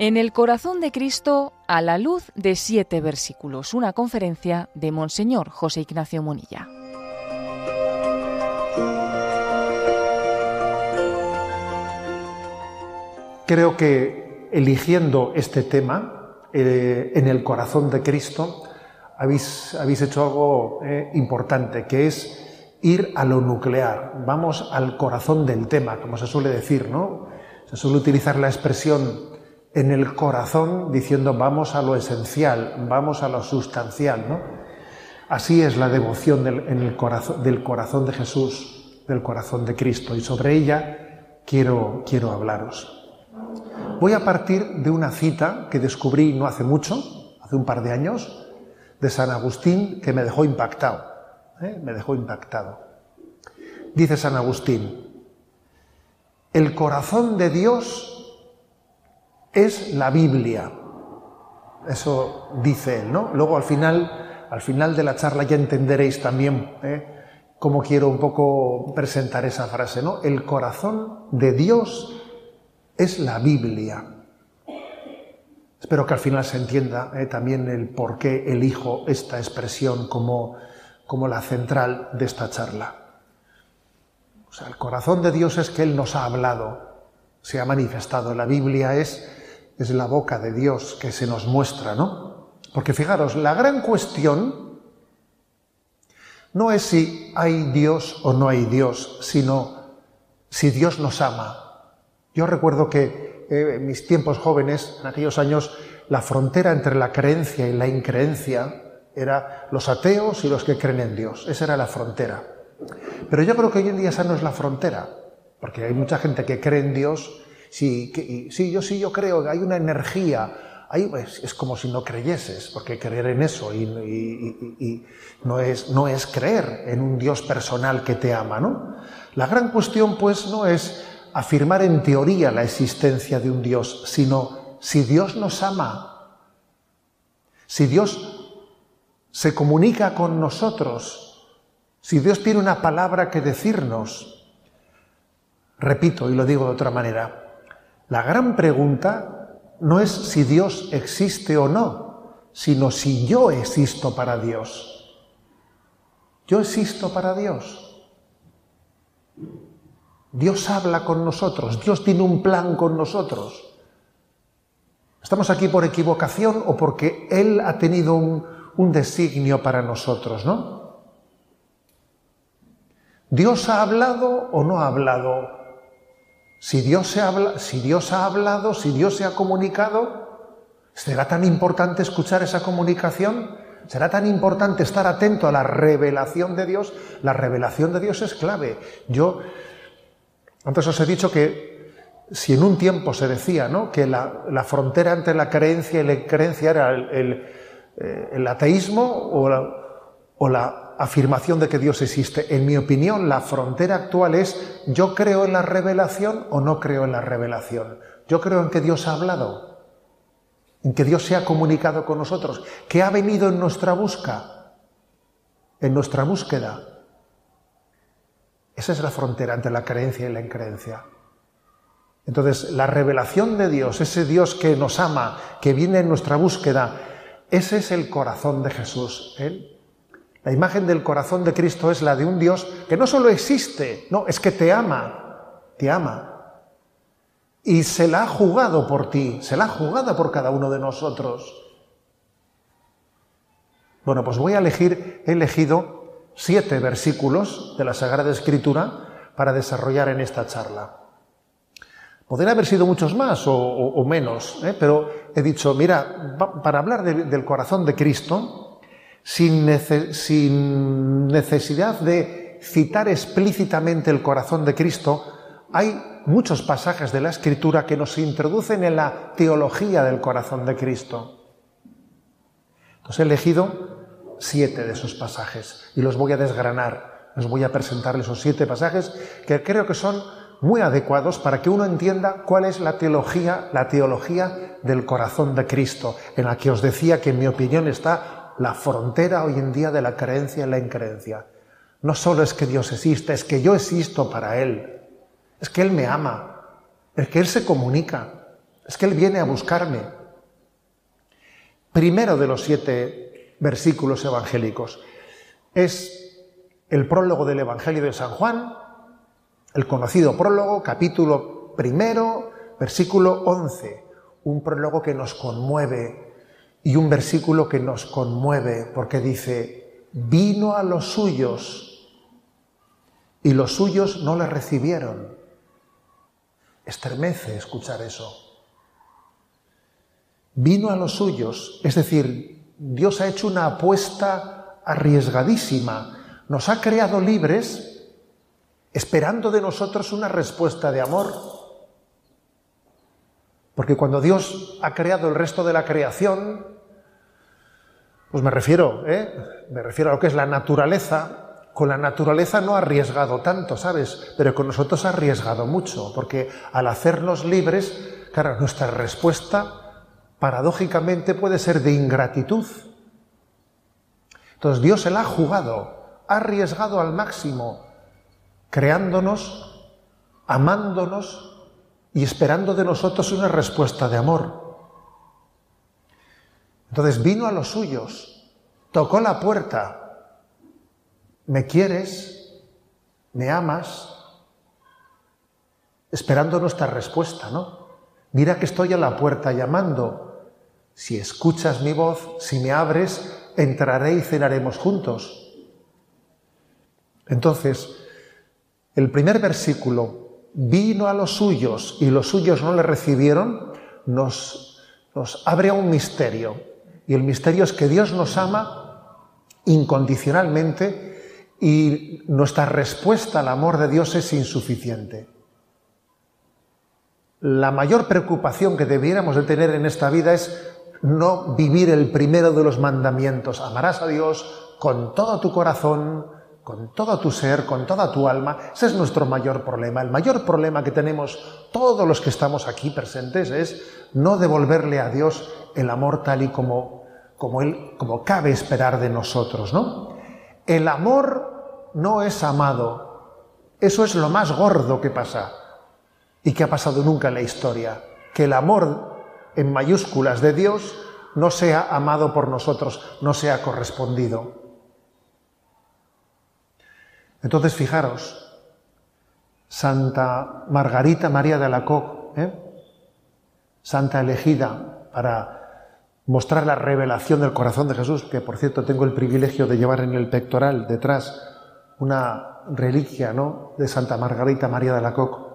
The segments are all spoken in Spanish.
En el corazón de Cristo a la luz de siete versículos, una conferencia de Monseñor José Ignacio Monilla. Creo que eligiendo este tema eh, en el corazón de Cristo, habéis, habéis hecho algo eh, importante, que es ir a lo nuclear. Vamos al corazón del tema, como se suele decir, ¿no? Se suele utilizar la expresión en el corazón diciendo vamos a lo esencial, vamos a lo sustancial, ¿no? Así es la devoción del, en el corazón, del corazón de Jesús, del corazón de Cristo, y sobre ella quiero, quiero hablaros. Voy a partir de una cita que descubrí no hace mucho, hace un par de años, de San Agustín, que me dejó impactado. ¿eh? Me dejó impactado. Dice San Agustín, el corazón de Dios es la Biblia. Eso dice él, ¿no? Luego al final, al final de la charla ya entenderéis también ¿eh? cómo quiero un poco presentar esa frase, ¿no? El corazón de Dios es la Biblia. Espero que al final se entienda ¿eh? también el por qué elijo esta expresión como, como la central de esta charla. O sea, el corazón de Dios es que Él nos ha hablado, se ha manifestado. La Biblia es es la boca de Dios que se nos muestra, ¿no? Porque fijaros, la gran cuestión no es si hay Dios o no hay Dios, sino si Dios nos ama. Yo recuerdo que eh, en mis tiempos jóvenes, en aquellos años, la frontera entre la creencia y la increencia era los ateos y los que creen en Dios. Esa era la frontera. Pero yo creo que hoy en día esa no es la frontera, porque hay mucha gente que cree en Dios Sí, sí, yo sí, yo creo que hay una energía. Ahí, es como si no creyeses, porque creer en eso y, no, es, no es creer en un Dios personal que te ama, ¿no? La gran cuestión, pues, no es afirmar en teoría la existencia de un Dios, sino si Dios nos ama, si Dios se comunica con nosotros, si Dios tiene una palabra que decirnos. Repito y lo digo de otra manera, la gran pregunta no es si Dios existe o no, sino si yo existo para Dios. Yo existo para Dios. Dios habla con nosotros, Dios tiene un plan con nosotros. ¿Estamos aquí por equivocación o porque Él ha tenido un, designio para nosotros, no? ¿Dios ha hablado o no ha hablado? Si Dios, se habla, si Dios ha hablado, si Dios se ha comunicado, ¿será tan importante escuchar esa comunicación? ¿Será tan importante estar atento a la revelación de Dios? La revelación de Dios es clave. Yo, antes os he dicho que si en un tiempo se decía ¿no? que la, frontera entre la creencia y la creencia era el, eh, ateísmo o o la afirmación de que Dios existe. En mi opinión, la frontera actual es yo creo en la revelación o no creo en la revelación. Yo creo en que Dios ha hablado, en que Dios se ha comunicado con nosotros, que ha venido en nuestra busca, en nuestra búsqueda. Esa es la frontera entre la creencia y la increencia. Entonces, la revelación de Dios, ese Dios que nos ama, que viene en nuestra búsqueda, ese es el corazón de Jesús. Él la imagen del corazón de Cristo es la de un Dios que no solo existe, no, es que te ama, te ama. Y se la ha jugado por ti, se la ha jugado por cada uno de nosotros. Bueno, pues voy a elegir, he elegido siete versículos de la Sagrada Escritura para desarrollar en esta charla. Podrían haber sido muchos más o, menos, ¿eh? pero he dicho, mira, para hablar del corazón de Cristo, sin, necesidad de citar explícitamente el corazón de Cristo, hay muchos pasajes de la Escritura que nos introducen en la teología del corazón de Cristo. Entonces he elegido siete de esos pasajes y los voy a desgranar. Les voy a presentar esos siete pasajes que creo que son muy adecuados para que uno entienda cuál es la teología, la teología del corazón de Cristo, en la que os decía que en mi opinión está la frontera hoy en día de la creencia y la increencia. No solo es que Dios existe, es que yo existo para Él. Es que Él me ama. Es que Él se comunica. Es que Él viene a buscarme. Primero de los siete versículos evangélicos es el prólogo del Evangelio de San Juan, el conocido prólogo, capítulo primero, versículo 11, un prólogo que nos conmueve y un versículo que nos conmueve porque dice, vino a los suyos y los suyos no le recibieron. Estremece escuchar eso. Vino a los suyos, es decir, Dios ha hecho una apuesta arriesgadísima, nos ha creado libres esperando de nosotros una respuesta de amor. Porque cuando Dios ha creado el resto de la creación, pues me refiero, ¿eh? me refiero a lo que es la naturaleza, con la naturaleza no ha arriesgado tanto, ¿sabes? Pero con nosotros ha arriesgado mucho, porque al hacernos libres, claro, nuestra respuesta paradójicamente puede ser de ingratitud. Entonces Dios se la ha jugado, ha arriesgado al máximo, creándonos, amándonos y esperando de nosotros una respuesta de amor. Entonces vino a los suyos, tocó la puerta, ¿me quieres? ¿Me amas? Esperando nuestra respuesta, ¿no? Mira que estoy a la puerta llamando. Si escuchas mi voz, si me abres, entraré y cenaremos juntos. Entonces, el primer versículo, vino a los suyos y los suyos no le recibieron, nos, nos abre a un misterio. Y el misterio es que Dios nos ama incondicionalmente y nuestra respuesta al amor de Dios es insuficiente. La mayor preocupación que debiéramos de tener en esta vida es no vivir el primero de los mandamientos. Amarás a Dios con todo tu corazón, con todo tu ser, con toda tu alma. Ese es nuestro mayor problema. El mayor problema que tenemos todos los que estamos aquí presentes es no devolverle a Dios el amor tal y como, como, él, como cabe esperar de nosotros, ¿no? El amor no es amado. Eso es lo más gordo que pasa y que ha pasado nunca en la historia. Que el amor en mayúsculas de Dios no sea amado por nosotros, no sea correspondido. Entonces, fijaros, Santa Margarita María de Alacoque, ¿eh? santa elegida para mostrar la revelación del corazón de Jesús, que por cierto tengo el privilegio de llevar en el pectoral detrás una reliquia ¿no? de Santa Margarita María de Alacoque,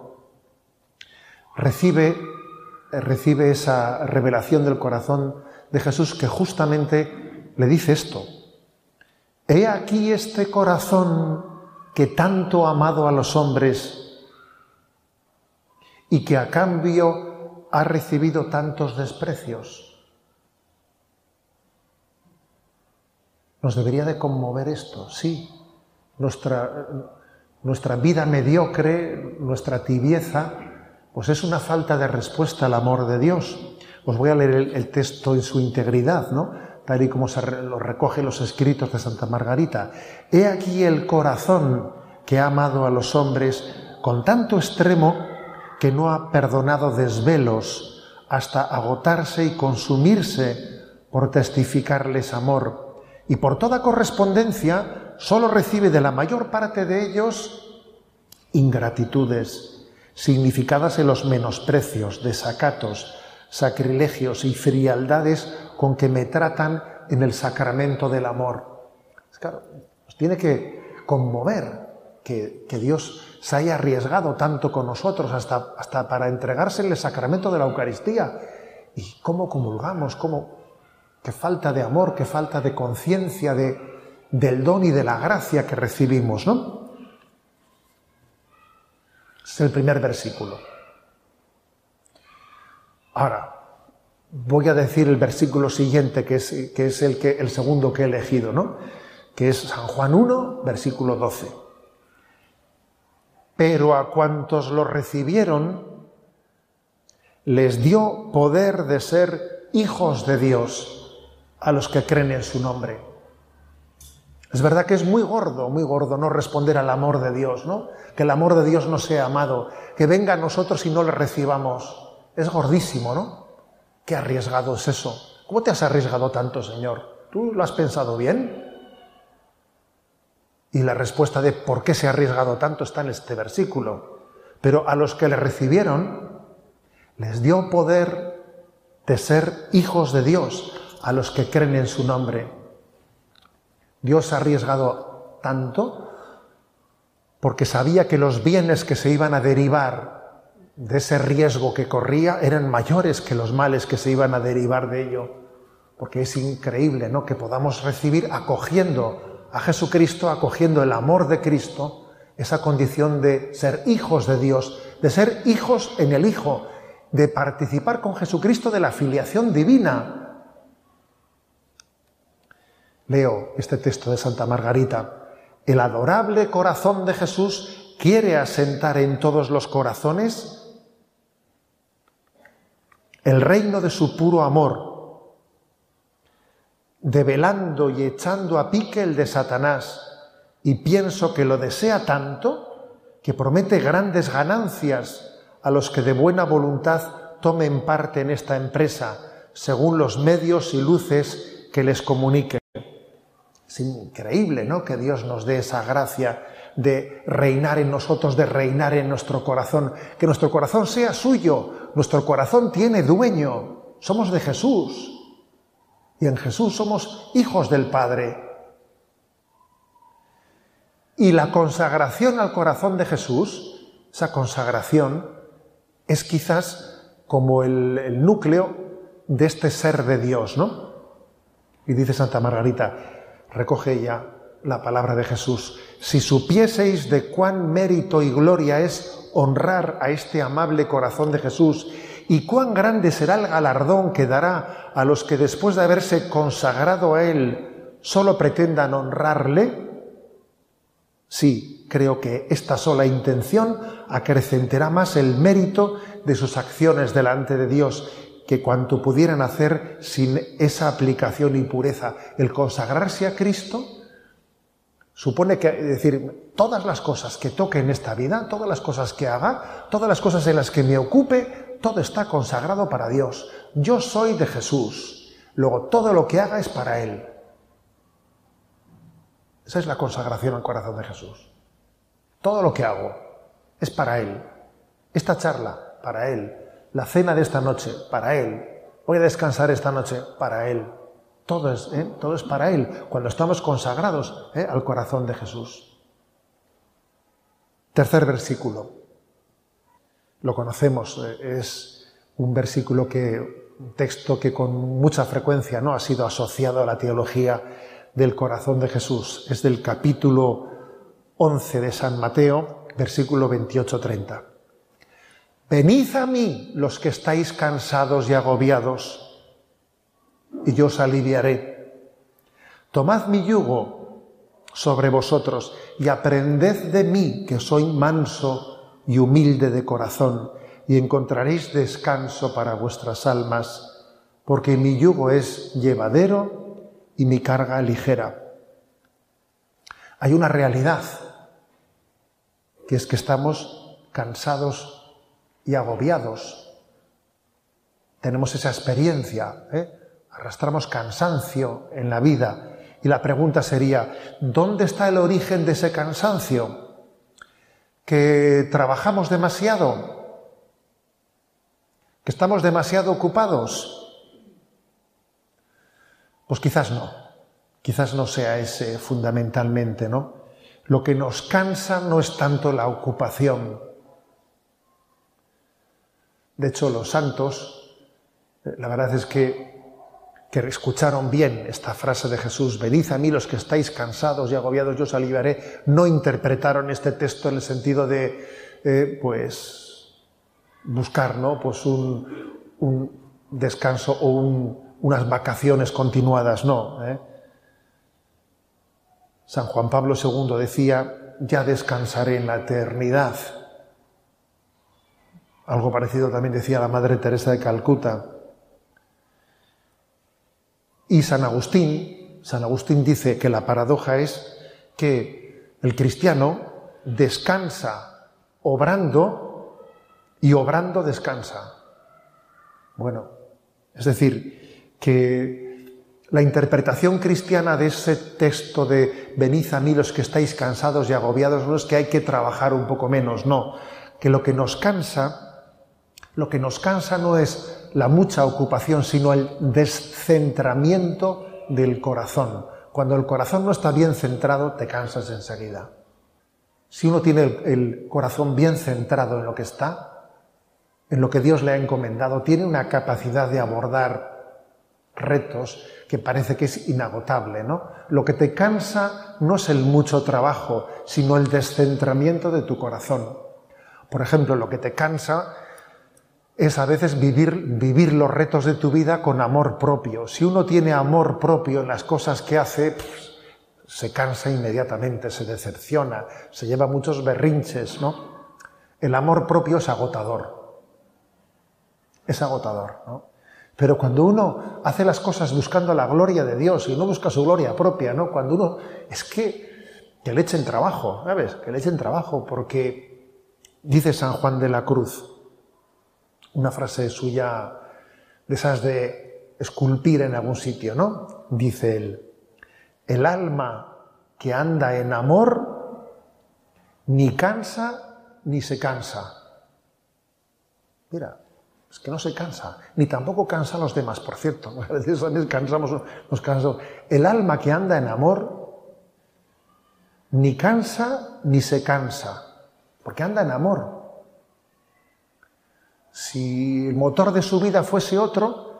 recibe, recibe esa revelación del corazón de Jesús que justamente le dice esto. He aquí este corazón que tanto ha amado a los hombres y que a cambio ha recibido tantos desprecios. Nos debería de conmover esto, sí. Nuestra, vida mediocre, nuestra tibieza, pues es una falta de respuesta al amor de Dios. Os voy a leer el, el texto en su integridad, ¿no? tal y como se lo recoge los escritos de Santa Margarita. He aquí el corazón que ha amado a los hombres con tanto extremo que no ha perdonado desvelos hasta agotarse y consumirse por testificarles amor. Y por toda correspondencia solo recibe de la mayor parte de ellos ingratitudes, significadas en los menosprecios, desacatos, sacrilegios y frialdades con que me tratan en el sacramento del amor. claro, nos tiene que conmover que, Dios se haya arriesgado tanto con nosotros hasta, hasta para entregarse en el sacramento de la Eucaristía. ¿Y cómo comulgamos? ¿Cómo? Qué falta de amor, qué falta de conciencia de, del don y de la gracia que recibimos, ¿no? Es el primer versículo. Ahora, voy a decir el versículo siguiente, que es, que es el, que, el segundo que he elegido, ¿no? que es San Juan 1, versículo 12. Pero a cuantos lo recibieron, les dio poder de ser hijos de Dios a los que creen en su nombre. Es verdad que es muy gordo, muy gordo no responder al amor de Dios, ¿no? Que el amor de Dios no sea amado, que venga a nosotros y no le recibamos. Es gordísimo, ¿no? Qué arriesgado es eso. ¿Cómo te has arriesgado tanto, Señor? ¿Tú lo has pensado bien? Y la respuesta de por qué se ha arriesgado tanto está en este versículo. Pero a los que le recibieron, les dio poder de ser hijos de Dios, a los que creen en su nombre. Dios ha arriesgado tanto porque sabía que los bienes que se iban a derivar de ese riesgo que corría eran mayores que los males que se iban a derivar de ello. Porque es increíble, ¿no? Que podamos recibir acogiendo a Jesucristo, acogiendo el amor de Cristo, esa condición de ser hijos de Dios, de ser hijos en el Hijo, de participar con Jesucristo de la filiación divina. Leo este texto de Santa Margarita el adorable corazón de Jesús quiere asentar en todos los corazones el reino de su puro amor, develando y echando a pique el de Satanás, y pienso que lo desea tanto que promete grandes ganancias a los que de buena voluntad tomen parte en esta empresa, según los medios y luces que les comunique. Es increíble, ¿no? Que Dios nos dé esa gracia de reinar en nosotros, de reinar en nuestro corazón, que nuestro corazón sea suyo, nuestro corazón tiene dueño, somos de Jesús y en Jesús somos hijos del Padre. Y la consagración al corazón de Jesús, esa consagración, es quizás como el, el núcleo de este ser de Dios, ¿no? Y dice Santa Margarita, recoge ella la palabra de Jesús. Si supieseis de cuán mérito y gloria es honrar a este amable corazón de Jesús y cuán grande será el galardón que dará a los que después de haberse consagrado a Él solo pretendan honrarle, sí, creo que esta sola intención acrecentará más el mérito de sus acciones delante de Dios que cuanto pudieran hacer sin esa aplicación y pureza. El consagrarse a Cristo supone que, es decir, todas las cosas que toque en esta vida, todas las cosas que haga, todas las cosas en las que me ocupe, todo está consagrado para Dios. Yo soy de Jesús. Luego todo lo que haga es para Él. Esa es la consagración al corazón de Jesús. Todo lo que hago es para Él. Esta charla, para Él la cena de esta noche para Él, voy a descansar esta noche para Él. Todo es, ¿eh? Todo es para Él, cuando estamos consagrados ¿eh? al corazón de Jesús. Tercer versículo. Lo conocemos, eh, es un versículo que, un texto que con mucha frecuencia ¿no? ha sido asociado a la teología del corazón de Jesús. Es del capítulo 11 de San Mateo, versículo 28-30. Venid a mí los que estáis cansados y agobiados, y yo os aliviaré. Tomad mi yugo sobre vosotros y aprended de mí, que soy manso y humilde de corazón, y encontraréis descanso para vuestras almas, porque mi yugo es llevadero y mi carga ligera. Hay una realidad, que es que estamos cansados y agobiados. Tenemos esa experiencia, ¿eh? arrastramos cansancio en la vida. Y la pregunta sería, ¿dónde está el origen de ese cansancio? ¿Que trabajamos demasiado? ¿Que estamos demasiado ocupados? Pues quizás no, quizás no sea ese fundamentalmente, ¿no? Lo que nos cansa no es tanto la ocupación, de hecho, los santos, eh, la verdad es que, que escucharon bien esta frase de Jesús, venid a mí los que estáis cansados y agobiados, yo os aliviaré, no interpretaron este texto en el sentido de, eh, pues, buscar, ¿no? Pues un, descanso o unas vacaciones continuadas, no. ¿eh? San Juan Pablo II decía, ya descansaré en la eternidad. Algo parecido también decía la Madre Teresa de Calcuta. Y San Agustín, San Agustín dice que la paradoja es que el cristiano descansa obrando y obrando descansa. Bueno, es decir, que la interpretación cristiana de ese texto de venid a mí los que estáis cansados y agobiados no es que hay que trabajar un poco menos, no, que lo que nos cansa, lo que nos cansa no es la mucha ocupación, sino el descentramiento del corazón. Cuando el corazón no está bien centrado, te cansas enseguida. Si uno tiene el, corazón bien centrado en lo que está, en lo que Dios le ha encomendado, tiene una capacidad de abordar retos que parece que es inagotable, ¿no? Lo que te cansa no es el mucho trabajo, sino el descentramiento de tu corazón. Por ejemplo, lo que te cansa es a veces vivir, vivir los retos de tu vida con amor propio. Si uno tiene amor propio en las cosas que hace, se cansa inmediatamente, se decepciona, se lleva muchos berrinches, ¿no? El amor propio es agotador. Es agotador, ¿no? Pero cuando uno hace las cosas buscando la gloria de Dios y no busca su gloria propia, ¿no? Cuando uno es que que le echen trabajo, ¿sabes? Que le echen trabajo porque dice San Juan de la Cruz, una frase suya de esas de esculpir en algún sitio, ¿no? Dice él, el alma que anda en amor ni cansa ni se cansa. Mira, es que no se cansa, ni tampoco cansa a los demás, por cierto. A veces cansamos, nos cansamos. El alma que anda en amor ni cansa ni se cansa, porque anda en amor. Si el motor de su vida fuese otro,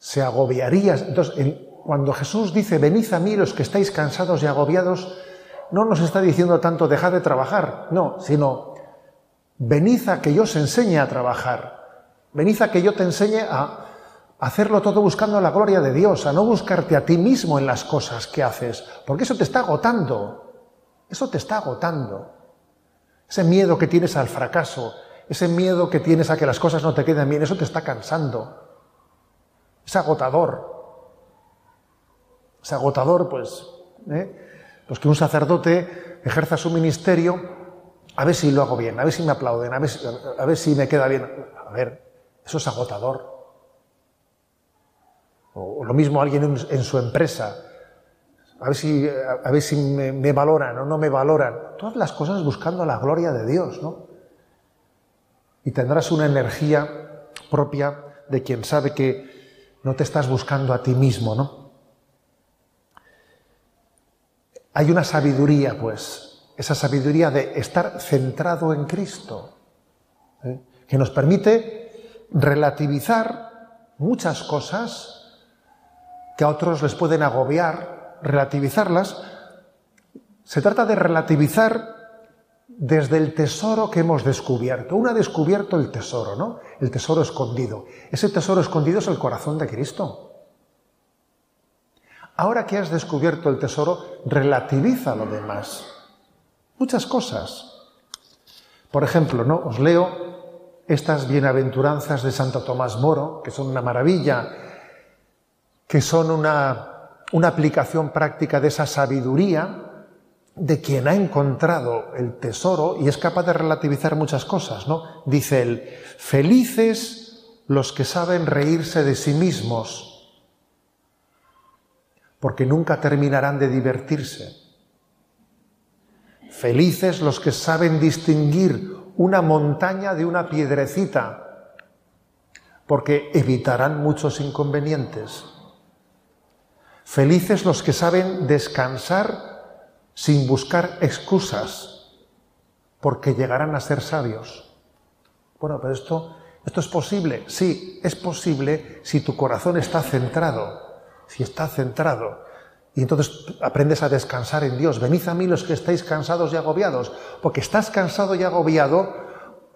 se agobiaría. Entonces, cuando Jesús dice, venid a mí los que estáis cansados y agobiados, no nos está diciendo tanto dejad de trabajar, no, sino venid a que yo os enseñe a trabajar, venid a que yo te enseñe a hacerlo todo buscando la gloria de Dios, a no buscarte a ti mismo en las cosas que haces, porque eso te está agotando, eso te está agotando. Ese miedo que tienes al fracaso, ese miedo que tienes a que las cosas no te queden bien, eso te está cansando. Es agotador. Es agotador, pues, ¿eh? pues que un sacerdote ejerza su ministerio, a ver si lo hago bien, a ver si me aplauden, a ver, a si me queda bien. A ver, eso es agotador. O, lo mismo alguien en, su empresa, a ver si, a, ver si me, me, valoran o no me valoran. Todas las cosas buscando la gloria de Dios, ¿no? Y tendrás una energía propia de quien sabe que no te estás buscando a ti mismo, ¿no? Hay una sabiduría, pues, esa sabiduría de estar centrado en Cristo, ¿eh? que nos permite relativizar muchas cosas que a otros les pueden agobiar, relativizarlas. Se trata de relativizar desde el tesoro que hemos descubierto. Uno ha descubierto el tesoro, ¿no? El tesoro escondido. Ese tesoro escondido es el corazón de Cristo. Ahora que has descubierto el tesoro, relativiza lo demás. Muchas cosas. Por ejemplo, ¿no? Os leo estas bienaventuranzas de Santo Tomás Moro, que son una maravilla, que son una, una aplicación práctica de esa sabiduría de quien ha encontrado el tesoro y es capaz de relativizar muchas cosas, ¿no? Dice él, felices los que saben reírse de sí mismos porque nunca terminarán de divertirse. Felices los que saben distinguir una montaña de una piedrecita, porque evitarán muchos inconvenientes. Felices los que saben descansar sin buscar excusas, porque llegarán a ser sabios. Bueno, pero esto, esto es posible. Sí, es posible si tu corazón está centrado si está centrado. Y entonces aprendes a descansar en Dios. Venid a mí los que estáis cansados y agobiados, porque estás cansado y agobiado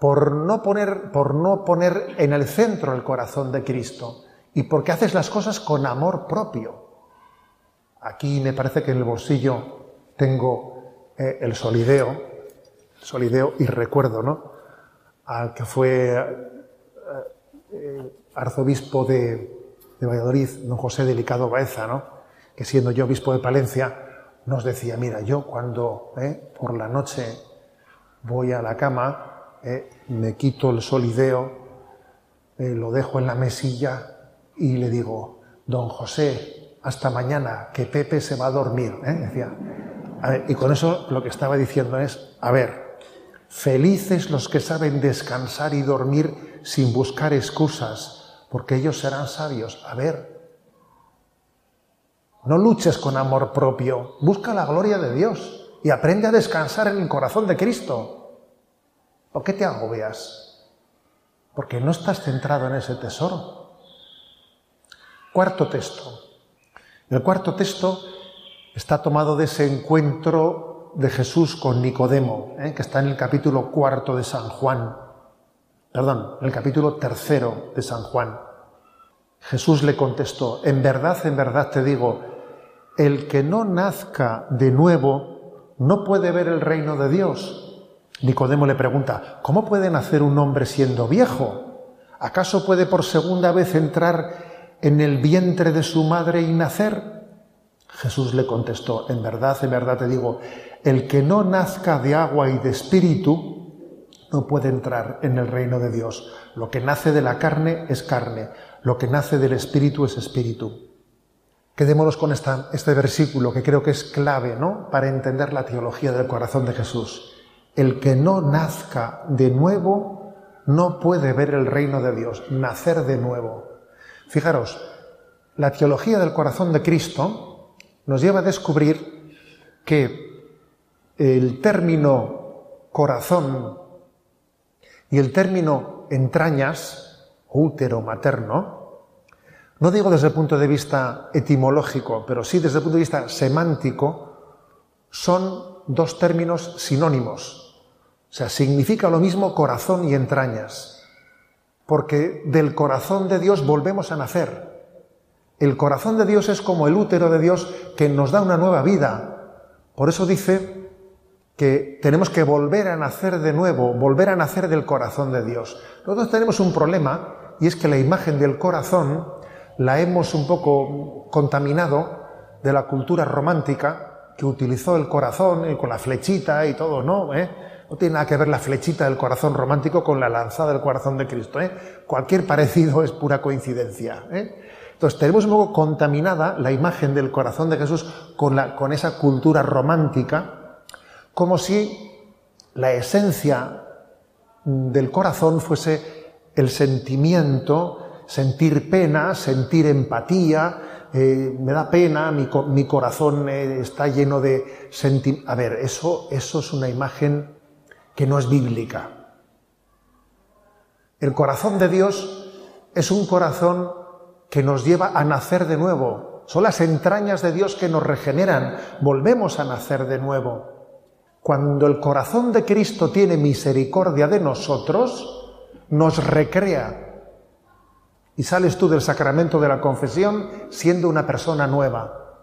por no poner, por no poner en el centro el corazón de Cristo y porque haces las cosas con amor propio. Aquí me parece que en el bolsillo tengo eh, el solideo, solideo y recuerdo, ¿no? Al que fue eh, eh, arzobispo de, Valladolid, don José Delicado Baeza, ¿no? que siendo yo obispo de Palencia, nos decía, mira, yo cuando por la noche voy a la cama, me quito el solideo lo dejo en la mesilla y le digo, don José, hasta mañana, que Pepe se va a dormir. ¿eh? Decía, y con eso lo que estaba diciendo es, a ver, felices los que saben descansar y dormir sin buscar excusas, porque ellos serán sabios. A ver, no luches con amor propio, busca la gloria de Dios y aprende a descansar en el corazón de Cristo. ¿Por qué te agobias? Porque no estás centrado en ese tesoro. Cuarto texto. El cuarto texto está tomado de ese encuentro de Jesús con Nicodemo, ¿eh? que está en el capítulo cuarto de San Juan. Perdón, en el capítulo tercero de San Juan. Jesús le contestó, en verdad, en verdad te digo, el que no nazca de nuevo no puede ver el reino de Dios. Nicodemo le pregunta, ¿cómo puede nacer un hombre siendo viejo? ¿Acaso puede por segunda vez entrar en el vientre de su madre y nacer? Jesús le contestó, en verdad, en verdad te digo, el que no nazca de agua y de espíritu no puede entrar en el reino de Dios. Lo que nace de la carne es carne, lo que nace del espíritu es espíritu. Quedémonos con este versículo que creo que es clave ¿no? para entender la teología del corazón de Jesús. El que no nazca de nuevo no puede ver el reino de Dios, nacer de nuevo. Fijaros, la teología del corazón de Cristo nos lleva a descubrir que el término corazón y el término entrañas, útero materno, no digo desde el punto de vista etimológico, pero sí desde el punto de vista semántico, son dos términos sinónimos. O sea, significa lo mismo corazón y entrañas, porque del corazón de Dios volvemos a nacer. El corazón de Dios es como el útero de Dios que nos da una nueva vida. Por eso dice que tenemos que volver a nacer de nuevo, volver a nacer del corazón de Dios. Nosotros tenemos un problema y es que la imagen del corazón la hemos un poco contaminado de la cultura romántica que utilizó el corazón con la flechita y todo, ¿no? ¿Eh? No tiene nada que ver la flechita del corazón romántico con la lanzada del corazón de Cristo. ¿eh? Cualquier parecido es pura coincidencia. ¿eh? Entonces tenemos un poco contaminada la imagen del corazón de Jesús con, esa cultura romántica, como si la esencia del corazón fuese el sentimiento, sentir pena, sentir empatía, eh, me da pena, mi, corazón eh, está lleno de sentimientos. A ver, eso, eso es una imagen que no es bíblica. El corazón de Dios es un corazón que nos lleva a nacer de nuevo. Son las entrañas de Dios que nos regeneran. Volvemos a nacer de nuevo. Cuando el corazón de Cristo tiene misericordia de nosotros, nos recrea. Y sales tú del sacramento de la confesión siendo una persona nueva.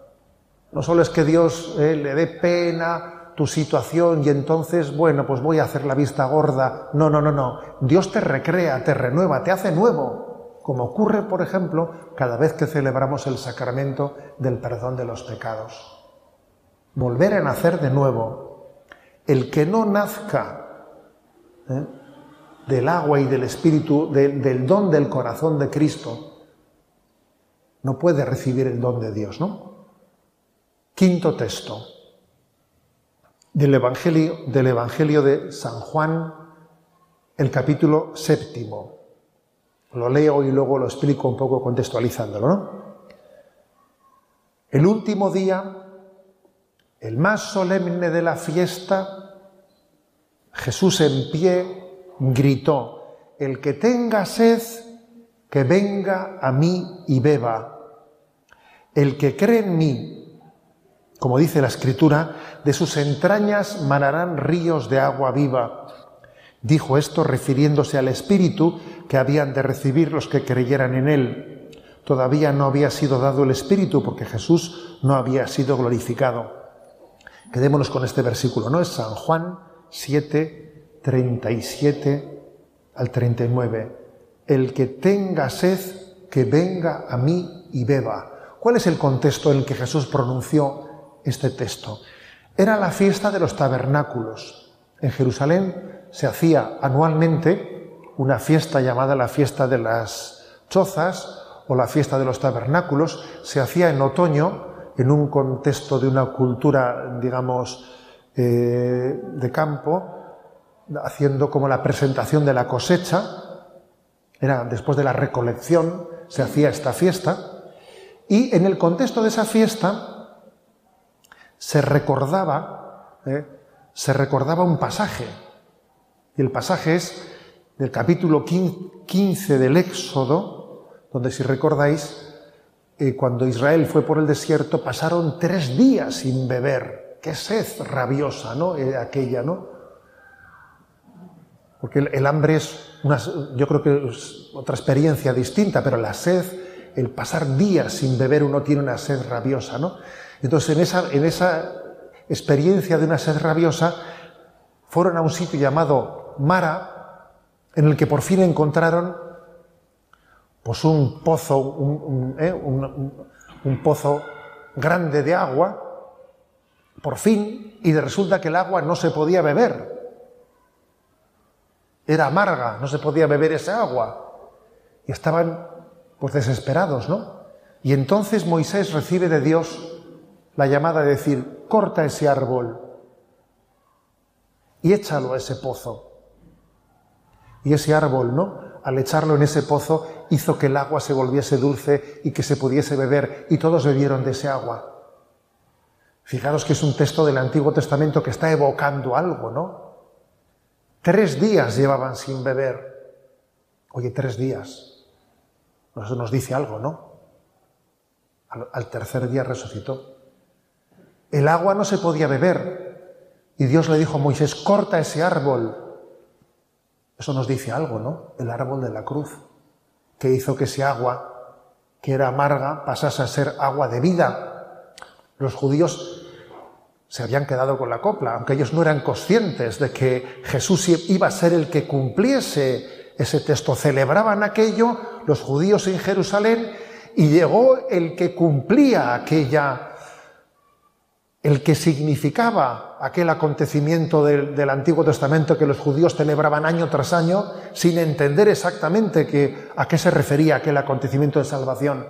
No solo es que Dios eh, le dé pena tu situación y entonces, bueno, pues voy a hacer la vista gorda. No, no, no, no. Dios te recrea, te renueva, te hace nuevo como ocurre, por ejemplo, cada vez que celebramos el sacramento del perdón de los pecados. Volver a nacer de nuevo. El que no nazca ¿eh? del agua y del espíritu, del don del corazón de Cristo, no puede recibir el don de Dios, ¿no? Quinto texto del Evangelio, del Evangelio de San Juan, el capítulo séptimo. Lo leo y luego lo explico un poco contextualizándolo, ¿no? El último día, el más solemne de la fiesta, Jesús en pie gritó, el que tenga sed, que venga a mí y beba. El que cree en mí, como dice la escritura, de sus entrañas manarán ríos de agua viva. Dijo esto refiriéndose al Espíritu que habían de recibir los que creyeran en Él. Todavía no había sido dado el Espíritu porque Jesús no había sido glorificado. Quedémonos con este versículo, ¿no? Es San Juan 7, 37 al 39. El que tenga sed, que venga a mí y beba. ¿Cuál es el contexto en el que Jesús pronunció este texto? Era la fiesta de los tabernáculos. En Jerusalén se hacía anualmente una fiesta llamada la fiesta de las chozas o la fiesta de los tabernáculos, se hacía en otoño en un contexto de una cultura, digamos, eh, de campo, haciendo como la presentación de la cosecha, era después de la recolección, se hacía esta fiesta, y en el contexto de esa fiesta se recordaba, eh, se recordaba un pasaje, y el pasaje es del capítulo 15 del Éxodo, donde si recordáis, eh, cuando Israel fue por el desierto, pasaron tres días sin beber. Qué sed rabiosa, ¿no? Eh, aquella, ¿no? Porque el, hambre es una, yo creo que es otra experiencia distinta, pero la sed, el pasar días sin beber, uno tiene una sed rabiosa, ¿no? Entonces, en esa, en esa experiencia de una sed rabiosa, fueron a un sitio llamado Mara, en el que por fin encontraron pues un pozo, un, ¿eh? pozo grande de agua, por fin, y resulta que el agua no se podía beber. Era amarga, no se podía beber esa agua. Y estaban pues desesperados, ¿no? Y entonces Moisés recibe de Dios la llamada de decir, corta ese árbol y échalo a ese pozo. Y ese árbol, ¿no? Al echarlo en ese pozo, hizo que el agua se volviese dulce y que se pudiese beber, y todos bebieron de ese agua. Fijaros que es un texto del Antiguo Testamento que está evocando algo, ¿no? Tres días llevaban sin beber. Oye, tres días. Eso nos dice algo, ¿no? Al, al tercer día resucitó. El agua no se podía beber, y Dios le dijo a Moisés, corta ese árbol. Eso nos dice algo, ¿no? El árbol de la cruz, que hizo que ese agua, que era amarga, pasase a ser agua de vida. Los judíos se habían quedado con la copla, aunque ellos no eran conscientes de que Jesús iba a ser el que cumpliese ese texto. Celebraban aquello los judíos en Jerusalén y llegó el que cumplía aquella el que significaba aquel acontecimiento del, Antiguo Testamento que los judíos celebraban año tras año sin entender exactamente a qué se refería aquel acontecimiento de salvación.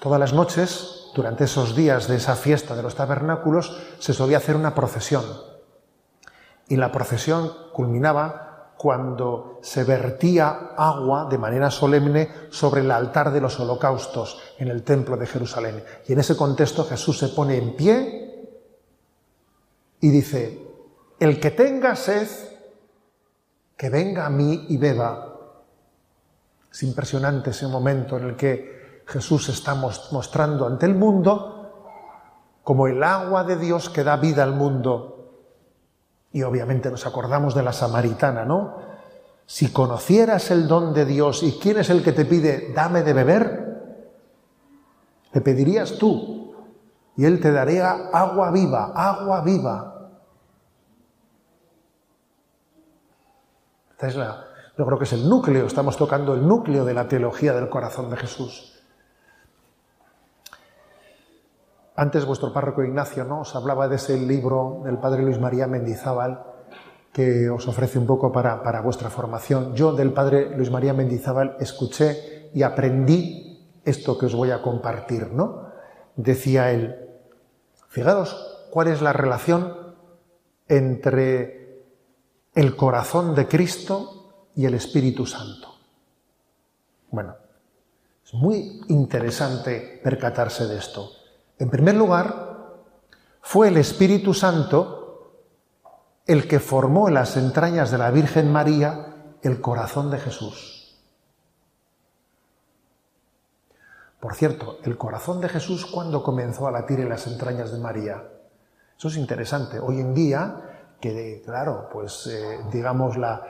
Todas las noches, durante esos días de esa fiesta de los tabernáculos, se solía hacer una procesión. Y la procesión culminaba cuando se vertía agua de manera solemne sobre el altar de los holocaustos en el templo de Jerusalén. Y en ese contexto Jesús se pone en pie y dice, el que tenga sed, que venga a mí y beba. Es impresionante ese momento en el que Jesús está mostrando ante el mundo como el agua de Dios que da vida al mundo y obviamente nos acordamos de la samaritana, ¿no? Si conocieras el don de Dios y quién es el que te pide, dame de beber, le pedirías tú y Él te daría agua viva, agua viva. Esta es la, yo creo que es el núcleo, estamos tocando el núcleo de la teología del corazón de Jesús. Antes vuestro párroco Ignacio ¿no? os hablaba de ese libro del padre Luis María Mendizábal que os ofrece un poco para, para vuestra formación. Yo del padre Luis María Mendizábal escuché y aprendí esto que os voy a compartir, ¿no? Decía él, fijaros cuál es la relación entre el corazón de Cristo y el Espíritu Santo. Bueno, es muy interesante percatarse de esto. En primer lugar, fue el Espíritu Santo el que formó en las entrañas de la Virgen María el corazón de Jesús. Por cierto, el corazón de Jesús cuando comenzó a latir en las entrañas de María. Eso es interesante. Hoy en día, que claro, pues eh, digamos la,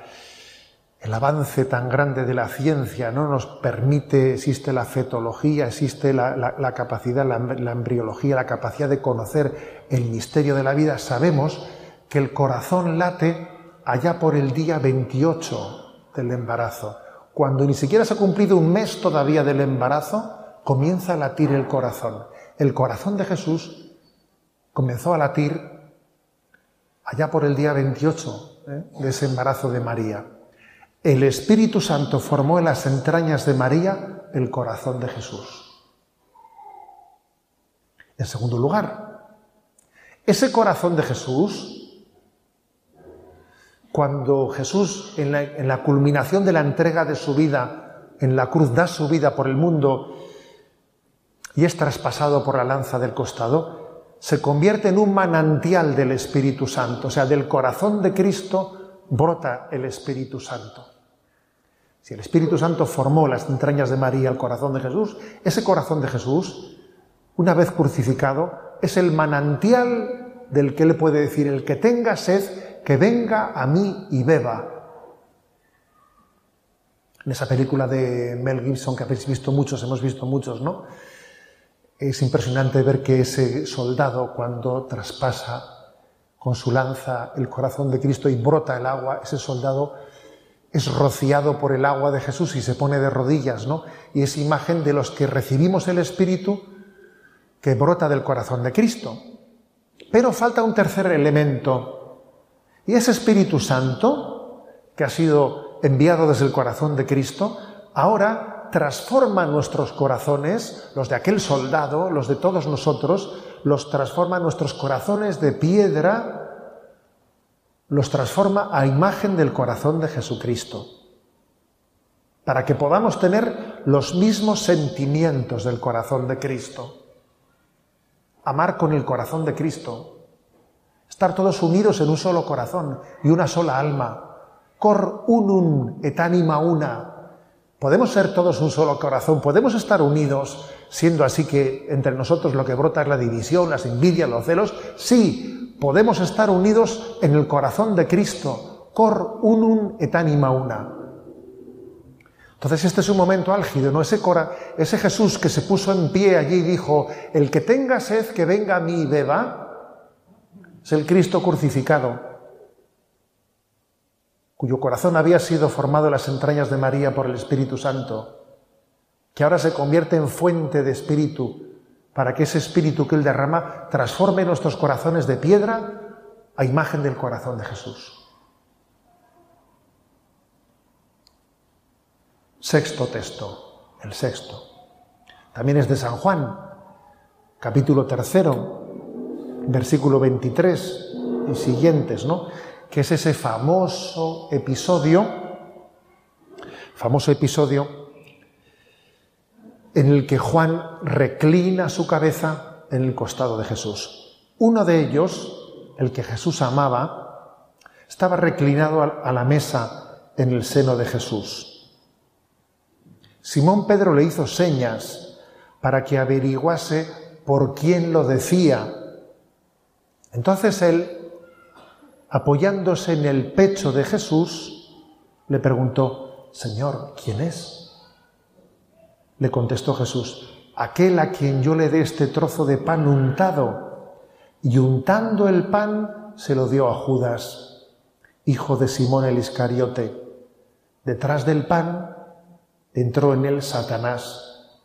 el avance tan grande de la ciencia no nos permite, existe la fetología, existe la, capacidad, la, embriología, la capacidad de conocer el misterio de la vida, sabemos que el corazón late allá por el día 28 del embarazo. Cuando ni siquiera se ha cumplido un mes todavía del embarazo, comienza a latir el corazón. El corazón de Jesús comenzó a latir allá por el día 28 ¿eh? de ese embarazo de María. El Espíritu Santo formó en las entrañas de María el corazón de Jesús. En segundo lugar, ese corazón de Jesús, cuando Jesús en la, culminación de la entrega de su vida en la cruz da su vida por el mundo y es traspasado por la lanza del costado, se convierte en un manantial del Espíritu Santo, o sea, del corazón de Cristo brota el Espíritu Santo. Si el Espíritu Santo formó las entrañas de María, el corazón de Jesús, ese corazón de Jesús, una vez crucificado, es el manantial del que le puede decir, el que tenga sed, que venga a mí y beba. En esa película de Mel Gibson que habéis visto muchos, hemos visto muchos, ¿no? Es impresionante ver que ese soldado cuando traspasa con su lanza el corazón de Cristo y brota el agua, ese soldado es rociado por el agua de Jesús y se pone de rodillas, ¿no? Y es imagen de los que recibimos el Espíritu que brota del corazón de Cristo. Pero falta un tercer elemento, y ese Espíritu Santo, que ha sido enviado desde el corazón de Cristo, ahora transforma nuestros corazones, los de aquel soldado, los de todos nosotros, los transforma nuestros corazones de piedra los transforma a imagen del corazón de Jesucristo, para que podamos tener los mismos sentimientos del corazón de Cristo. Amar con el corazón de Cristo, estar todos unidos en un solo corazón y una sola alma. Cor unum et anima una. Podemos ser todos un solo corazón, podemos estar unidos, siendo así que entre nosotros lo que brota es la división, las envidias, los celos. Sí, podemos estar unidos en el corazón de Cristo, cor unum et anima una. Entonces este es un momento álgido, ¿no? Ese, cora, ese Jesús que se puso en pie allí y dijo, el que tenga sed, que venga a mí y beba, es el Cristo crucificado, cuyo corazón había sido formado en las entrañas de María por el Espíritu Santo, que ahora se convierte en fuente de espíritu para que ese espíritu que Él derrama transforme nuestros corazones de piedra a imagen del corazón de Jesús. Sexto texto, el sexto. También es de San Juan, capítulo tercero, versículo 23 y siguientes, ¿no? Que es ese famoso episodio, famoso episodio en el que Juan reclina su cabeza en el costado de Jesús. Uno de ellos, el que Jesús amaba, estaba reclinado a la mesa en el seno de Jesús. Simón Pedro le hizo señas para que averiguase por quién lo decía. Entonces él, apoyándose en el pecho de Jesús, le preguntó, Señor, ¿quién es? Le contestó Jesús, aquel a quien yo le dé este trozo de pan untado. Y untando el pan se lo dio a Judas, hijo de Simón el Iscariote. Detrás del pan entró en él Satanás.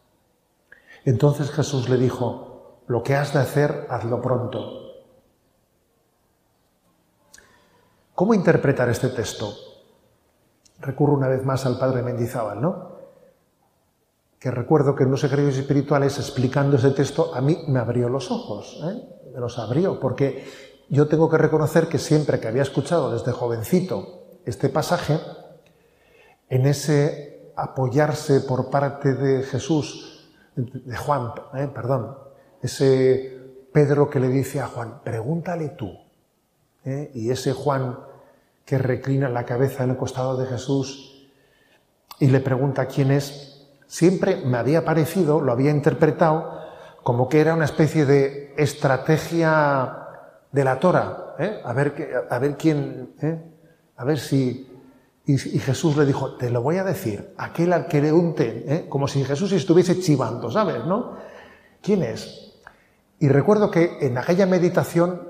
Entonces Jesús le dijo, lo que has de hacer, hazlo pronto. ¿Cómo interpretar este texto? Recurro una vez más al padre Mendizábal, ¿no? Que recuerdo que en los ejercicios espirituales, explicando ese texto, a mí me abrió los ojos, ¿eh? me los abrió, porque yo tengo que reconocer que siempre que había escuchado desde jovencito este pasaje, en ese apoyarse por parte de Jesús, de Juan, ¿eh? perdón, ese Pedro que le dice a Juan, pregúntale tú, ¿eh? y ese Juan que reclina la cabeza en el costado de Jesús y le pregunta quién es, siempre me había parecido, lo había interpretado, como que era una especie de estrategia de la Tora, ¿eh? a, ver, a ver quién, ¿eh? a ver si... Y, Jesús le dijo, te lo voy a decir, aquel al que le unte, ¿eh? como si Jesús estuviese chivando, ¿sabes? ¿No? ¿Quién es? Y recuerdo que en aquella meditación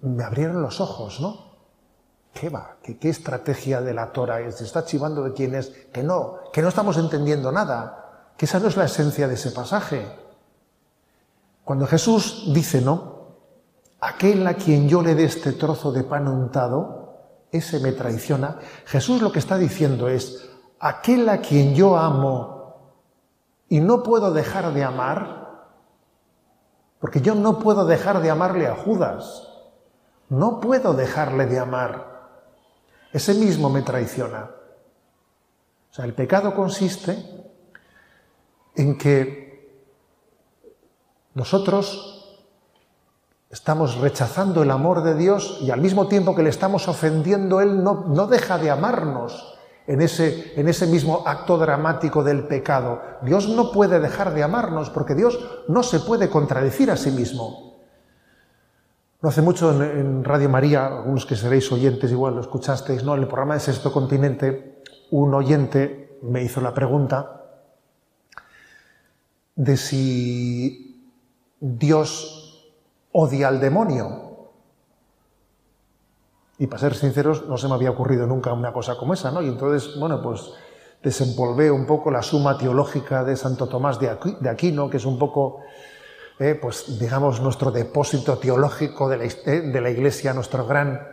me abrieron los ojos, ¿no? ¿Qué va? ¿Qué, estrategia de la Torah es? ¿Se está chivando de quién es? Que no, que no estamos entendiendo nada, que esa no es la esencia de ese pasaje. Cuando Jesús dice, ¿no? Aquel a quien yo le dé este trozo de pan untado, ese me traiciona, Jesús lo que está diciendo es, aquel a quien yo amo y no puedo dejar de amar, porque yo no puedo dejar de amarle a Judas, no puedo dejarle de amar, ese mismo me traiciona. O sea, el pecado consiste en que nosotros estamos rechazando el amor de Dios y al mismo tiempo que le estamos ofendiendo, Él no, no deja de amarnos en ese, en ese mismo acto dramático del pecado. Dios no puede dejar de amarnos porque Dios no se puede contradecir a sí mismo. No hace mucho en, Radio María, algunos que seréis oyentes igual lo escuchasteis, ¿no? En el programa de Sexto Continente, un oyente me hizo la pregunta de si Dios odia al demonio. Y para ser sinceros, no se me había ocurrido nunca una cosa como esa, ¿no? Y entonces, bueno, pues desempolvé un poco la suma teológica de Santo Tomás de Aquino, que es un poco, eh, pues digamos, nuestro depósito teológico de la, eh, de la Iglesia, nuestro gran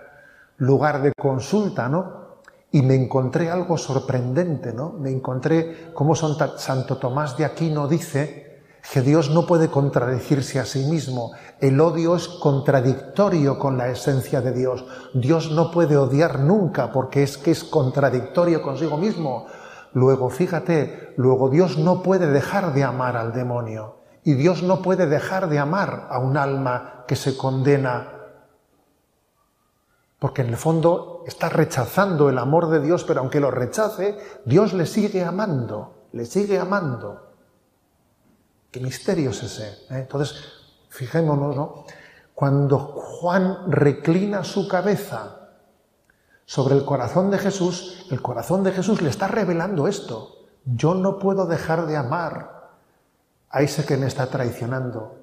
lugar de consulta, ¿no? Y me encontré algo sorprendente, ¿no? Me encontré cómo Santo Tomás de Aquino dice que Dios no puede contradecirse a sí mismo. El odio es contradictorio con la esencia de Dios. Dios no puede odiar nunca porque es que es contradictorio consigo mismo. Luego, fíjate, luego Dios no puede dejar de amar al demonio y Dios no puede dejar de amar a un alma que se condena porque en el fondo está rechazando el amor de Dios, pero aunque lo rechace, Dios le sigue amando, le sigue amando. ¿Qué misterio es ese? ¿eh? Entonces, fijémonos, ¿no? Cuando Juan reclina su cabeza sobre el corazón de Jesús, el corazón de Jesús le está revelando esto. Yo no puedo dejar de amar a ese que me está traicionando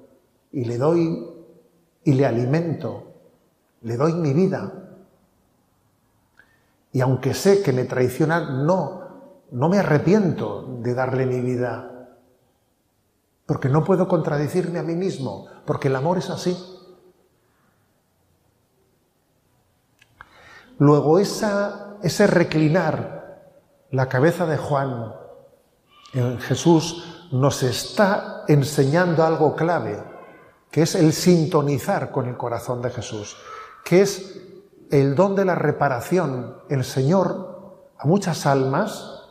y le doy y le alimento, le doy mi vida. Y aunque sé que me traiciona, no, no me arrepiento de darle mi vida porque no puedo contradecirme a mí mismo, porque el amor es así. Luego esa, ese reclinar la cabeza de Juan en Jesús nos está enseñando algo clave, que es el sintonizar con el corazón de Jesús, que es el don de la reparación. El Señor a muchas almas,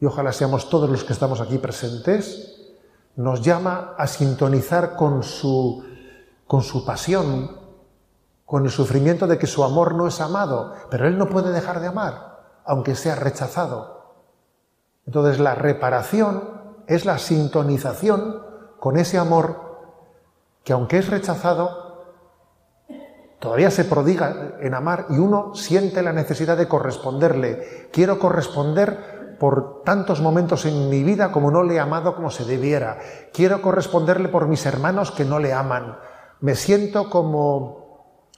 y ojalá seamos todos los que estamos aquí presentes, nos llama a sintonizar con su, con su pasión, con el sufrimiento de que su amor no es amado, pero él no puede dejar de amar, aunque sea rechazado. Entonces la reparación es la sintonización con ese amor que aunque es rechazado, todavía se prodiga en amar y uno siente la necesidad de corresponderle. Quiero corresponder por tantos momentos en mi vida como no le he amado como se debiera. Quiero corresponderle por mis hermanos que no le aman. Me siento como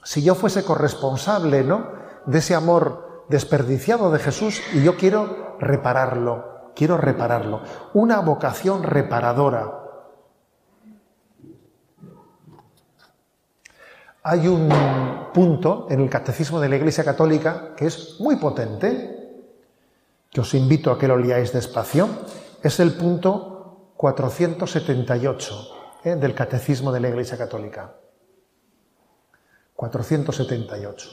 si yo fuese corresponsable, ¿no? De ese amor desperdiciado de Jesús y yo quiero repararlo, quiero repararlo. Una vocación reparadora. Hay un punto en el catecismo de la Iglesia Católica que es muy potente, que os invito a que lo leáis despacio, es el punto 478 ¿eh? del Catecismo de la Iglesia Católica. 478.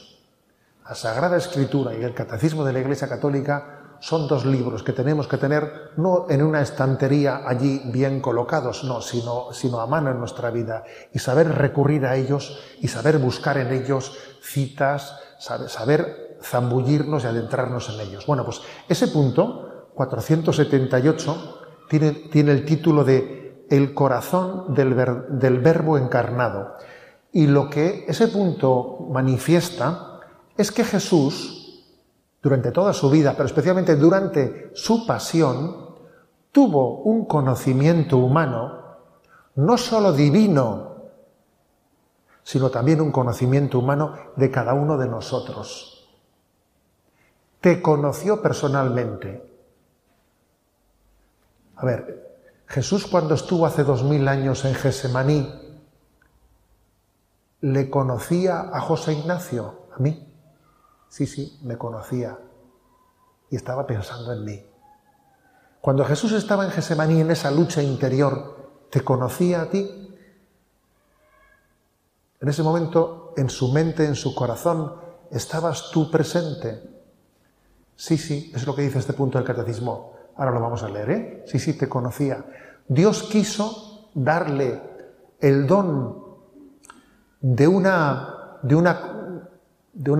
La Sagrada Escritura y el Catecismo de la Iglesia Católica son dos libros que tenemos que tener no en una estantería allí bien colocados, no, sino, sino a mano en nuestra vida y saber recurrir a ellos y saber buscar en ellos citas, saber, zambullirnos y adentrarnos en ellos. Bueno, pues ese punto, 478, tiene, tiene el título de El corazón del, del verbo encarnado. Y lo que ese punto manifiesta es que Jesús, durante toda su vida, pero especialmente durante su pasión, tuvo un conocimiento humano, no sólo divino, sino también un conocimiento humano de cada uno de nosotros te conoció personalmente. A ver, Jesús cuando estuvo hace dos mil años en Gesemaní, ¿le conocía a José Ignacio? A mí. Sí, sí, me conocía y estaba pensando en mí. Cuando Jesús estaba en Gesemaní en esa lucha interior, ¿te conocía a ti? En ese momento, en su mente, en su corazón, ¿estabas tú presente? Sí, sí, es lo que dice este punto del catecismo. Ahora lo vamos a leer, ¿eh? Sí, sí, te conocía. Dios quiso darle el don de una, de una, de,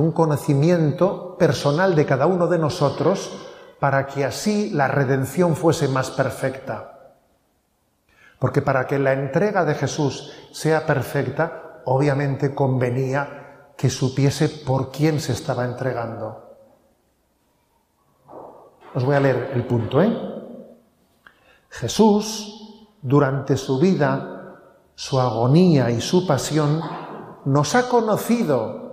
un conocimiento personal de cada uno de nosotros para que así la redención fuese más perfecta. Porque para que la entrega de Jesús sea perfecta, obviamente convenía que supiese por quién se estaba entregando. Os voy a leer el punto, ¿eh? Jesús, durante su vida, su agonía y su pasión, nos ha conocido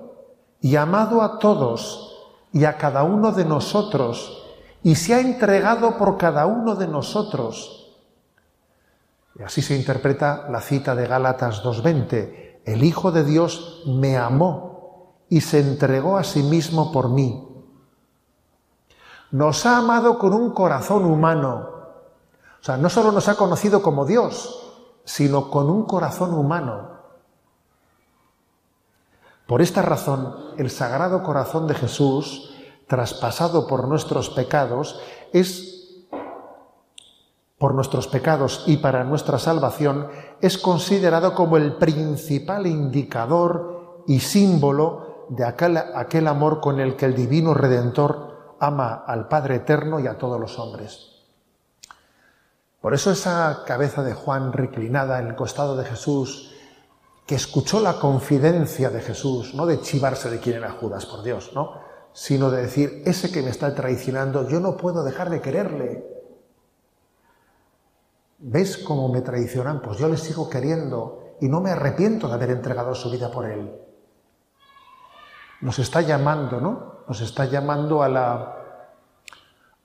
y amado a todos y a cada uno de nosotros y se ha entregado por cada uno de nosotros. Y así se interpreta la cita de Gálatas 2.20. El Hijo de Dios me amó y se entregó a sí mismo por mí. Nos ha amado con un corazón humano. O sea, no solo nos ha conocido como Dios, sino con un corazón humano. Por esta razón, el Sagrado Corazón de Jesús, traspasado por nuestros pecados, es por nuestros pecados y para nuestra salvación, es considerado como el principal indicador y símbolo de aquel, aquel amor con el que el Divino Redentor ama al Padre Eterno y a todos los hombres. Por eso esa cabeza de Juan reclinada en el costado de Jesús, que escuchó la confidencia de Jesús, no de chivarse de quién era Judas, por Dios, ¿no? sino de decir, ese que me está traicionando, yo no puedo dejar de quererle. ¿Ves cómo me traicionan? Pues yo le sigo queriendo y no me arrepiento de haber entregado su vida por él. Nos está llamando, ¿no? nos está llamando a la,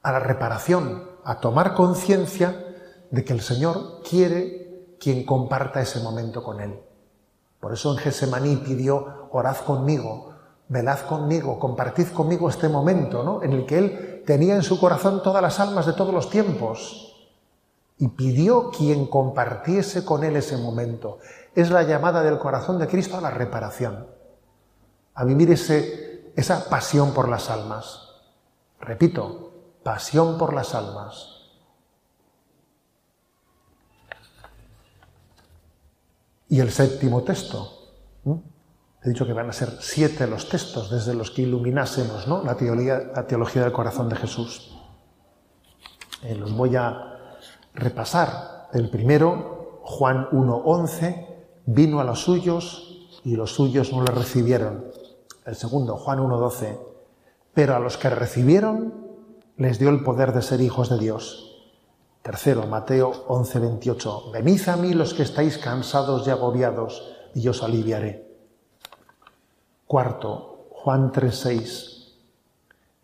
a la reparación, a tomar conciencia de que el Señor quiere quien comparta ese momento con Él. Por eso en Gesemaní pidió, orad conmigo, velad conmigo, compartid conmigo este momento, ¿no? En el que Él tenía en su corazón todas las almas de todos los tiempos. Y pidió quien compartiese con Él ese momento. Es la llamada del corazón de Cristo a la reparación. A vivir ese esa pasión por las almas. Repito, pasión por las almas. Y el séptimo texto. He dicho que van a ser siete los textos desde los que iluminásemos ¿no? la, teología, la, teología, del corazón de Jesús. Eh, los voy a repasar. El primero, Juan 1.11, vino a los suyos y los suyos no le recibieron. El segundo, Juan 1.12. Pero a los que recibieron les dio el poder de ser hijos de Dios. Tercero, Mateo 11.28. Venid a mí los que estáis cansados y agobiados, y yo os aliviaré. Cuarto, Juan 3.6.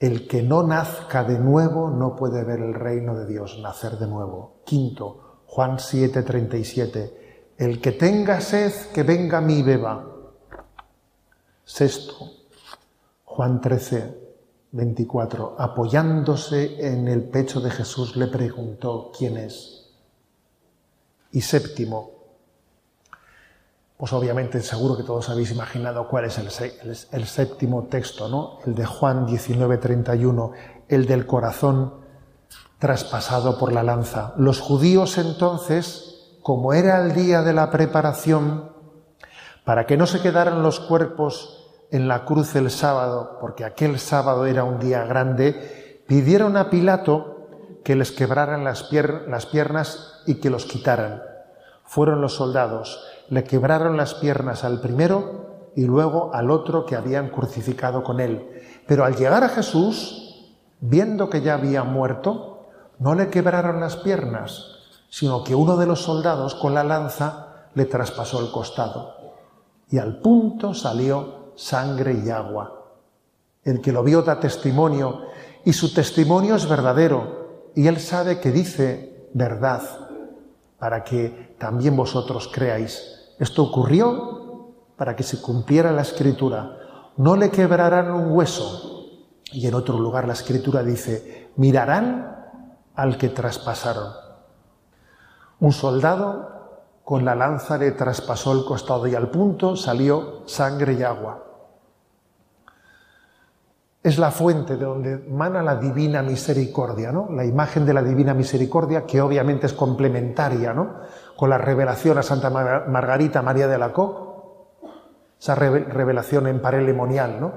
El que no nazca de nuevo no puede ver el reino de Dios, nacer de nuevo. Quinto, Juan 7:37. El que tenga sed, que venga a mí y beba. Sexto, Juan 13, 24, apoyándose en el pecho de Jesús, le preguntó, ¿quién es? Y séptimo, pues obviamente seguro que todos habéis imaginado cuál es el, séptimo texto, ¿no? El de Juan 19, 31, el del corazón traspasado por la lanza. Los judíos entonces, como era el día de la preparación, para que no se quedaran los cuerpos en la cruz el sábado, porque aquel sábado era un día grande, pidieron a Pilato que les quebraran las, piernas y que los quitaran. Fueron los soldados, le quebraron las piernas al primero y luego al otro que habían crucificado con él. Pero al llegar a Jesús, viendo que ya había muerto, no le quebraron las piernas, sino que uno de los soldados con la lanza le traspasó el costado y al punto salió sangre y agua. El que lo vio da testimonio y su testimonio es verdadero y él sabe que dice verdad para que también vosotros creáis. Esto ocurrió para que se cumpliera la escritura. no le quebrarán un hueso. Y en otro lugar la escritura dice, mirarán al que traspasaron. Un soldado con la lanza le traspasó el costado y al punto salió sangre y agua. Es la fuente de donde mana la divina misericordia, ¿no? La imagen de la divina misericordia, que obviamente es complementaria, ¿no? Con la revelación a Santa Margarita María de la esa revelación en parelemonial, ¿no?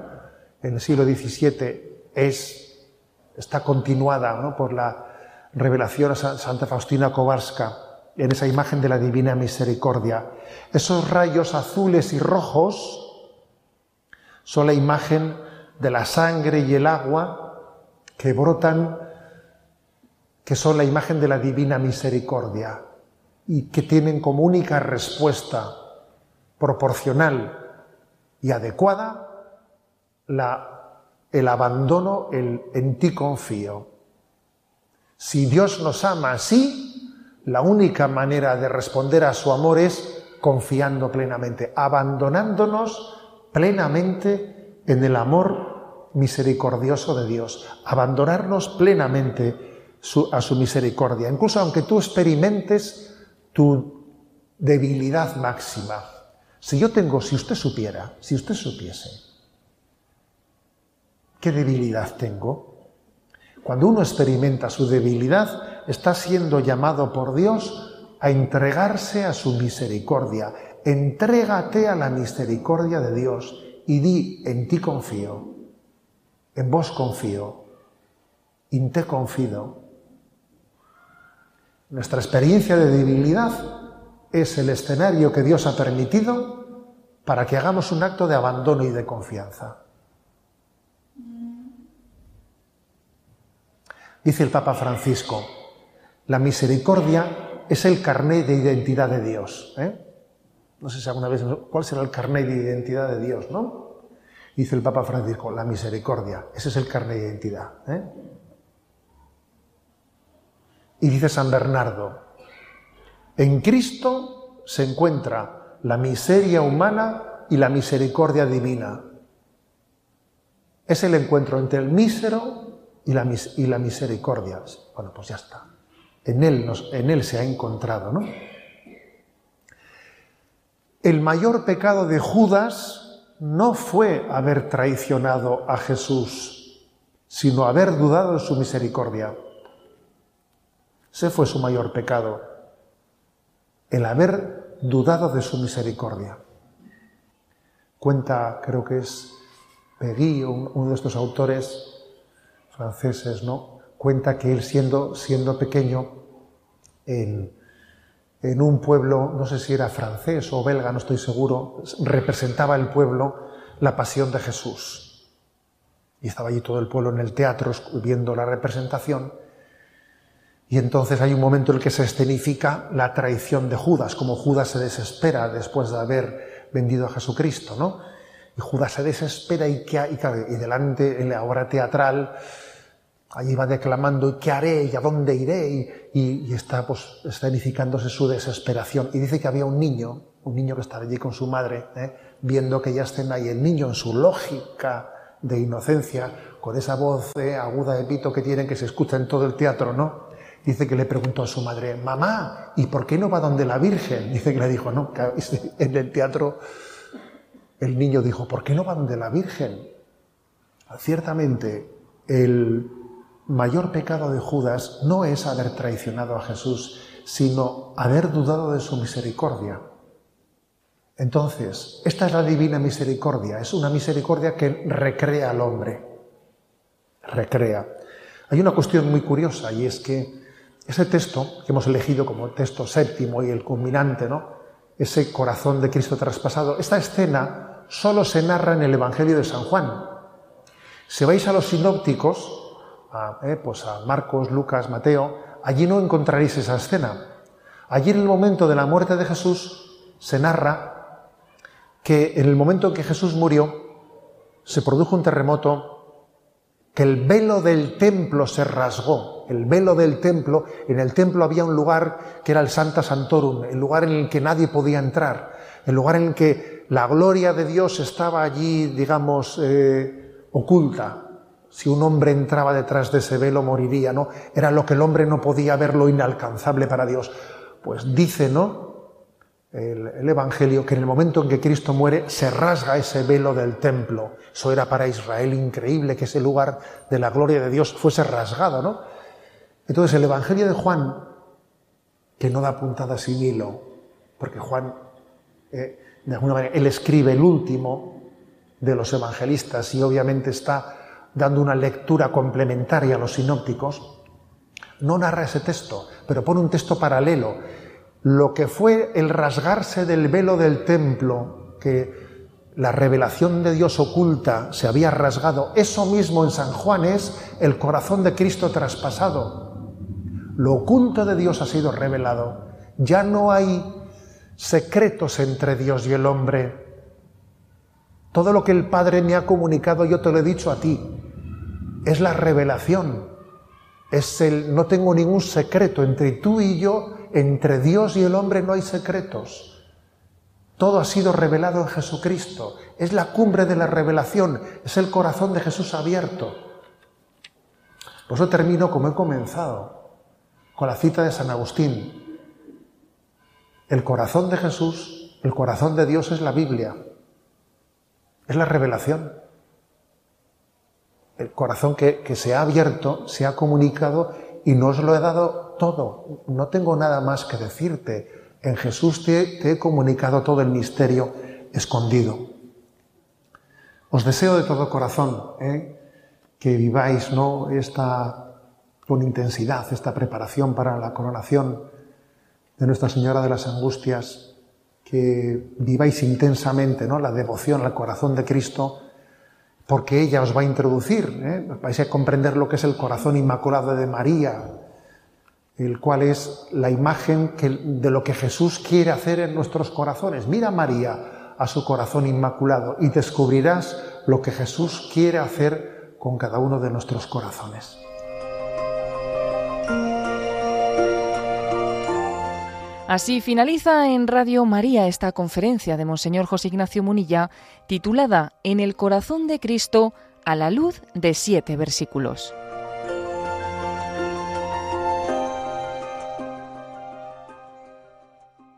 En el siglo XVII es, está continuada por la revelación a Santa Faustina Kowalska, en esa imagen de la divina misericordia. Esos rayos azules y rojos son la imagen de la sangre y el agua que brotan, que son la imagen de la divina misericordia y que tienen como única respuesta proporcional y adecuada la, el abandono, el en ti confío. Si Dios nos ama así, la única manera de responder a su amor es confiando plenamente, abandonándonos plenamente en el amor misericordioso de Dios, abandonarnos plenamente a su misericordia, incluso aunque tú experimentes tu debilidad máxima. Si yo tengo, si usted supiera, si usted supiese, ¿qué debilidad tengo? Cuando uno experimenta su debilidad, está siendo llamado por Dios a entregarse a su misericordia. Entrégate a la misericordia de Dios y di, en ti confío, en vos confío, en te confío. Nuestra experiencia de debilidad es el escenario que Dios ha permitido para que hagamos un acto de abandono y de confianza. Dice el Papa Francisco, la misericordia es el carnet de identidad de Dios. ¿eh? No sé si alguna vez, ¿cuál será el carnet de identidad de Dios? ¿no? Dice el Papa Francisco, la misericordia, ese es el carnet de identidad. ¿eh? Y dice San Bernardo, en Cristo se encuentra la miseria humana y la misericordia divina. Es el encuentro entre el mísero y la, y la misericordia. Bueno, pues ya está. En él, se ha encontrado, ¿no? El mayor pecado de Judas no fue haber traicionado a Jesús, sino haber dudado de su misericordia. Ese fue su mayor pecado, el haber dudado de su misericordia. Cuenta, creo que es Pegui, uno de estos autores, franceses, ¿no? Cuenta que él siendo, siendo pequeño en, en un pueblo, no sé si era francés o belga, no estoy seguro, representaba el pueblo la pasión de Jesús. Y estaba allí todo el pueblo en el teatro viendo la representación. Y entonces hay un momento en el que se escenifica la traición de Judas, como Judas se desespera después de haber vendido a Jesucristo, ¿no? Y Judas se desespera y, que, y, y delante, en la obra teatral, Allí va declamando, ¿qué haré? ¿Y a dónde iré? Y, está pues, escenificándose su desesperación. Y dice que había un niño, un niño que estaba allí con su madre, ¿eh? viendo que ya estén ahí. El niño en su lógica de inocencia, con esa voz ¿eh? aguda de pito que tiene, que se escucha en todo el teatro, ¿no? Dice que le preguntó a su madre, mamá, ¿y por qué no va donde la Virgen? Dice que le dijo, no, en el teatro el niño dijo, ¿por qué no va donde la Virgen? Ciertamente, el mayor pecado de Judas no es haber traicionado a Jesús, sino haber dudado de su misericordia. Entonces, esta es la divina misericordia, es una misericordia que recrea al hombre. Recrea. Hay una cuestión muy curiosa y es que ese texto que hemos elegido como texto séptimo y el culminante, ¿no? Ese corazón de Cristo traspasado, esta escena solo se narra en el Evangelio de San Juan. Si vais a los sinópticos, a, eh, pues a Marcos, Lucas, Mateo, allí no encontraréis esa escena. Allí en el momento de la muerte de Jesús se narra que en el momento en que Jesús murió se produjo un terremoto, que el velo del templo se rasgó. El velo del templo, en el templo había un lugar que era el Santa Santorum, el lugar en el que nadie podía entrar. el lugar en el que la gloria de Dios estaba allí, digamos, eh, oculta. Si un hombre entraba detrás de ese velo moriría, ¿no? Era lo que el hombre no podía ver, lo inalcanzable para Dios. Pues dice, ¿no? el, Evangelio que en el momento en que Cristo muere se rasga ese velo del templo. Eso era para Israel increíble que ese lugar de la gloria de Dios fuese rasgado, ¿no? Entonces el Evangelio de Juan, que no da puntada sin hilo, porque Juan, eh, de alguna manera, él escribe el último de los evangelistas y obviamente está dando una lectura complementaria a los sinópticos, no narra ese texto, pero pone un texto paralelo lo que fue el rasgarse del velo del templo, que la revelación de Dios oculta se había rasgado, eso mismo en San Juan es el corazón de Cristo traspasado. Lo oculto de Dios ha sido revelado. Ya no hay secretos entre Dios y el hombre. Todo lo que el Padre me ha comunicado yo te lo he dicho a ti. Es la revelación. Es el no tengo ningún secreto entre tú y yo entre Dios y el hombre no hay secretos. Todo ha sido revelado en Jesucristo. Es la cumbre de la revelación. Es el corazón de Jesús abierto. Por eso termino como he comenzado, con la cita de San Agustín. El corazón de Jesús, el corazón de Dios es la Biblia. Es la revelación. El corazón que, se ha abierto, se ha comunicado y no os lo he dado todo. No tengo nada más que decirte. En Jesús te, he comunicado todo el misterio escondido. Os deseo de todo corazón ¿eh? que viváis ¿no? esta, con intensidad esta preparación para la coronación de Nuestra Señora de las Angustias, que viváis intensamente ¿no? la devoción al corazón de Cristo porque ella os va a introducir, ¿eh? vais a comprender lo que es el corazón inmaculado de María, el cual es la imagen de lo que Jesús quiere hacer en nuestros corazones. Mira María a su corazón inmaculado y descubrirás lo que Jesús quiere hacer con cada uno de nuestros corazones. Así finaliza en Radio María esta conferencia de Monseñor José Ignacio Munilla titulada En el corazón de Cristo a la luz de siete versículos.